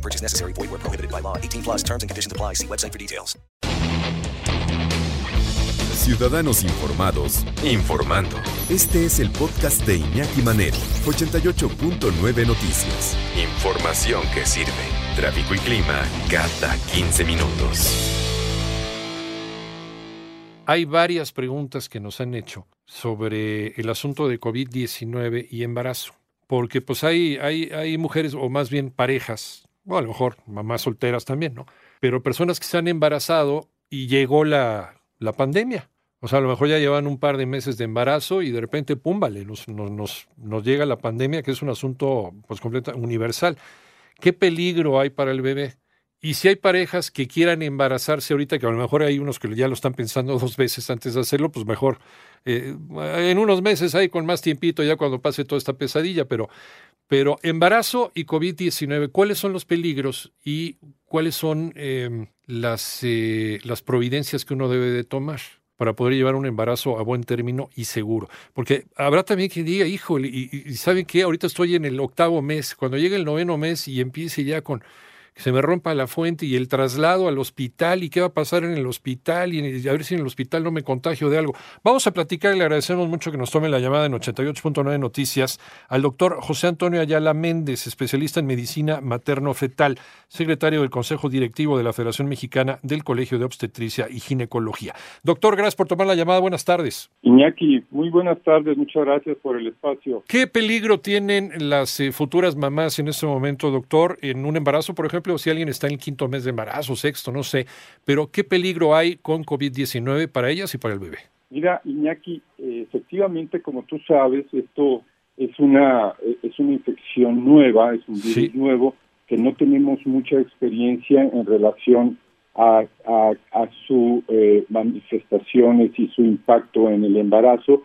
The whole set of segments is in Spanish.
No purchase necessary. Void where prohibited by law. 18 plus terms and conditions apply. See website for details. Ciudadanos informados, informando. Este es el podcast de Iñaki Manero, 88.9 Noticias. Información que sirve. Tráfico y clima cada 15 minutos. Hay varias preguntas que nos han hecho sobre el asunto de COVID-19 y embarazo. Porque pues hay, hay, hay mujeres, o más bien parejas, o a lo mejor mamás solteras también, ¿no? Pero personas que se han embarazado y llegó la, la pandemia. O sea, a lo mejor ya llevan un par de meses de embarazo y de repente, pum, vale, nos, nos, nos, llega la pandemia, que es un asunto pues universal. ¿Qué peligro hay para el bebé? Y si hay parejas que quieran embarazarse ahorita, que a lo mejor hay unos que ya lo están pensando dos veces antes de hacerlo, pues mejor eh, en unos meses ahí con más tiempito ya cuando pase toda esta pesadilla, pero, pero embarazo y COVID-19, ¿cuáles son los peligros y cuáles son eh, las, eh, las providencias que uno debe de tomar? para poder llevar un embarazo a buen término y seguro. Porque habrá también quien diga, híjole, y, y, ¿saben qué? Ahorita estoy en el octavo mes, cuando llegue el noveno mes y empiece ya con que se me rompa la fuente y el traslado al hospital y qué va a pasar en el hospital y a ver si en el hospital no me contagio de algo. Vamos a platicar y le agradecemos mucho que nos tome la llamada en 88.9 Noticias al doctor José Antonio Ayala Méndez, especialista en medicina materno-fetal, secretario del Consejo Directivo de la Federación Mexicana del Colegio de Obstetricia y Ginecología. Doctor, gracias por tomar la llamada. Buenas tardes. Iñaki, muy buenas tardes. Muchas gracias por el espacio. ¿Qué peligro tienen las eh, futuras mamás en este momento, doctor, en un embarazo, por ejemplo? Si alguien está en el quinto mes de embarazo, sexto, no sé, pero ¿qué peligro hay con COVID-19 para ellas y para el bebé? Mira, Iñaki, efectivamente, como tú sabes, esto es una es una infección nueva, es un virus sí. nuevo que no tenemos mucha experiencia en relación a, a, a sus eh, manifestaciones y su impacto en el embarazo.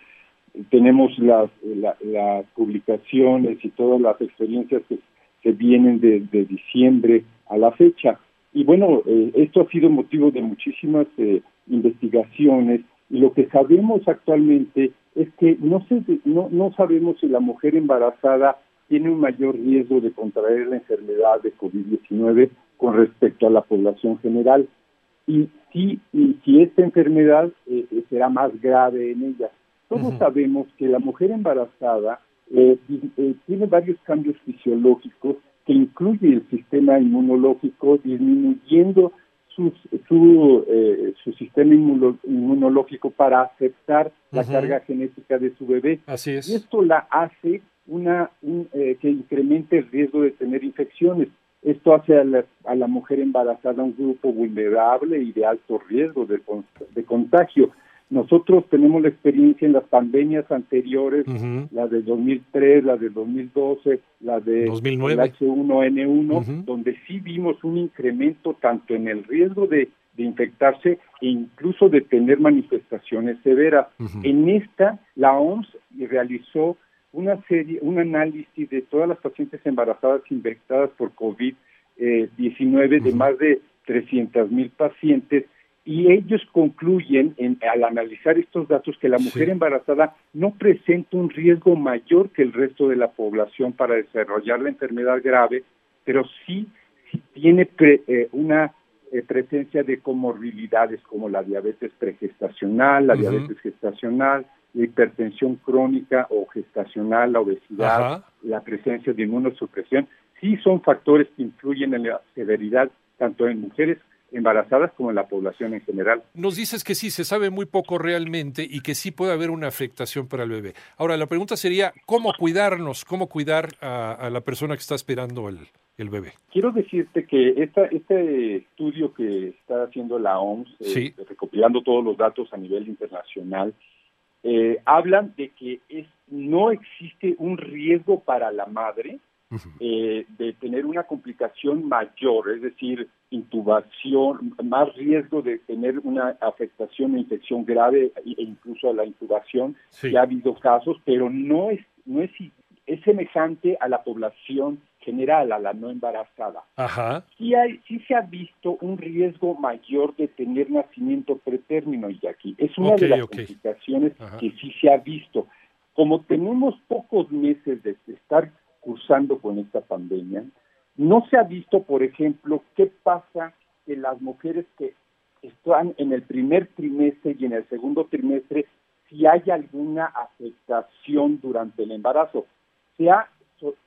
Tenemos las, la, las publicaciones y todas las experiencias que, que vienen de, de diciembre a la fecha. Y bueno, eh, esto ha sido motivo de muchísimas eh, investigaciones y lo que sabemos actualmente es que no, se, no, no sabemos si la mujer embarazada tiene un mayor riesgo de contraer la enfermedad de COVID-19 con respecto a la población general. Y si, y si esta enfermedad eh, será más grave en ella. Todos uh -huh. sabemos que la mujer embarazada eh, eh, tiene varios cambios fisiológicos que incluye el sistema inmunológico disminuyendo su, su, eh, su sistema inmuno, inmunológico para aceptar la uh -huh. carga genética de su bebé. Así es. Y esto la hace una un, eh, que incremente el riesgo de tener infecciones. Esto hace a la, a la mujer embarazada un grupo vulnerable y de alto riesgo de, de contagio. Nosotros tenemos la experiencia en las pandemias anteriores, uh -huh. la de 2003, la de 2012, la de 2009. H1N1, uh -huh. donde sí vimos un incremento tanto en el riesgo de, de infectarse e incluso de tener manifestaciones severas. Uh -huh. En esta, la OMS realizó una serie, un análisis de todas las pacientes embarazadas infectadas por COVID-19 eh, de más de 300 mil pacientes y ellos concluyen en, al analizar estos datos que la mujer sí. embarazada no presenta un riesgo mayor que el resto de la población para desarrollar la enfermedad grave, pero sí, sí tiene pre, eh, una eh, presencia de comorbilidades como la diabetes pregestacional, la uh -huh. diabetes gestacional, la hipertensión crónica o gestacional, la obesidad, Ajá. la presencia de inmunosupresión, sí son factores que influyen en la severidad tanto en mujeres embarazadas como en la población en general. Nos dices que sí, se sabe muy poco realmente y que sí puede haber una afectación para el bebé. Ahora, la pregunta sería, ¿cómo cuidarnos? ¿Cómo cuidar a, a la persona que está esperando el, el, bebé? Quiero decirte que esta, este estudio que está haciendo la OMS, eh, sí. eh, recopilando todos los datos a nivel internacional, eh, hablan de que es, no existe un riesgo para la madre eh, de tener una complicación mayor, es decir, intubación, más riesgo de tener una afectación o infección grave e incluso a la intubación. Ya ha habido casos, pero no es, no es, es semejante a la población general, a la no embarazada. Ajá. Sí, hay, sí se ha visto un riesgo mayor de tener nacimiento pretérmino, y aquí es una de las complicaciones que sí se ha visto. Como tenemos pocos meses de estar cursando con esta pandemia, no se ha visto, por ejemplo, qué pasa en las mujeres que están en el primer trimestre y en el segundo trimestre, si hay alguna afectación durante el embarazo. Se ha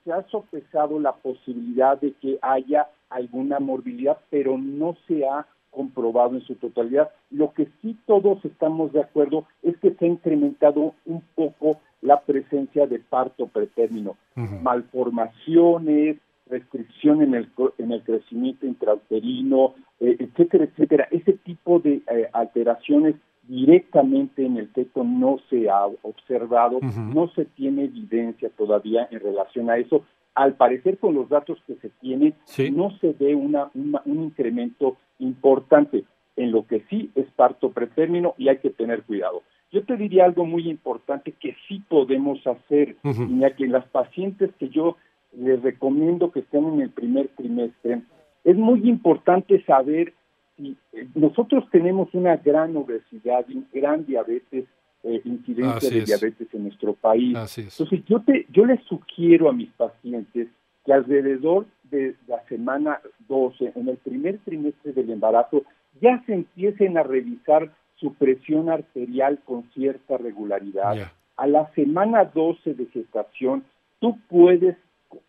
se ha sopesado la posibilidad de que haya alguna morbilidad, pero no se ha comprobado en su totalidad. Lo que sí todos estamos de acuerdo es que se ha incrementado un poco la presencia de parto pretérmino, malformaciones, restricción en el, en el crecimiento intrauterino, eh, etcétera, etcétera. Ese tipo de eh, alteraciones directamente en el feto no se ha observado, no se tiene evidencia todavía en relación a eso. Al parecer, con los datos que se tienen, no se ve una, un incremento importante. En lo que sí es parto pretérmino y hay que tener cuidado. Yo te diría algo muy importante que sí podemos hacer, ya que las pacientes que yo les recomiendo que estén en el primer trimestre, es muy importante saber y eh, nosotros tenemos una gran obesidad, un gran diabetes, eh, incidencia de diabetes en nuestro país. Entonces yo te, yo les sugiero a mis pacientes que alrededor de la semana 12, en el primer trimestre del embarazo, ya se empiecen a revisar su presión arterial con cierta regularidad. A la semana 12 de gestación, tú puedes,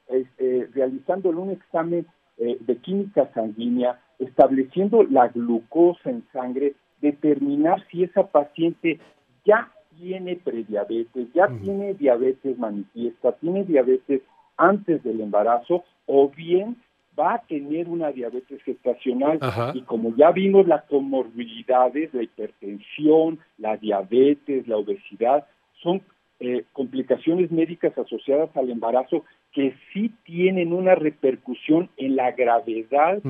eh, eh realizándole un examen de química sanguínea, estableciendo la glucosa en sangre, determinar si esa paciente ya tiene prediabetes, ya tiene diabetes manifiesta, tiene diabetes antes del embarazo o bien va a tener una diabetes gestacional y como ya vimos las comorbilidades, la hipertensión, la diabetes, la obesidad, son eh, complicaciones médicas asociadas al embarazo que sí tienen una repercusión en la gravedad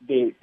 de,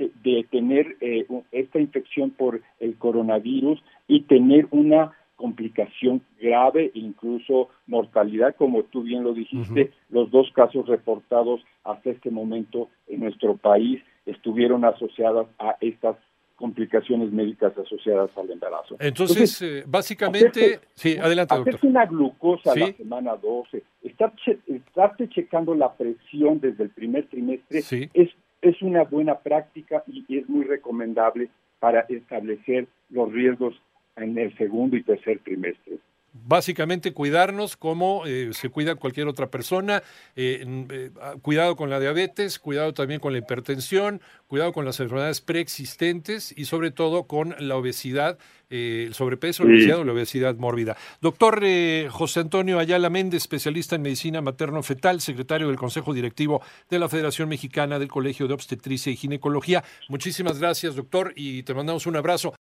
tener eh, esta infección por el coronavirus y tener una complicación grave, incluso mortalidad, como tú bien lo dijiste, los dos casos reportados hasta este momento en nuestro país estuvieron asociadas a estas complicaciones médicas asociadas al embarazo. Entonces, eh, básicamente, sí, adelante, doctor. Hacerse una glucosa la semana 12, estar estarte checando la presión desde el primer trimestre es es una buena práctica y es muy recomendable para establecer los riesgos en el segundo y tercer trimestre. Básicamente cuidarnos como eh, se cuida cualquier otra persona, eh, eh, cuidado con la diabetes, cuidado también con la hipertensión, cuidado con las enfermedades preexistentes y sobre todo con la obesidad, el sobrepeso, la obesidad o la obesidad mórbida. Doctor José Antonio Ayala Méndez, especialista en medicina materno-fetal, secretario del Consejo Directivo de la Federación Mexicana del Colegio de Obstetricia y Ginecología. Muchísimas gracias, doctor, y te mandamos un abrazo.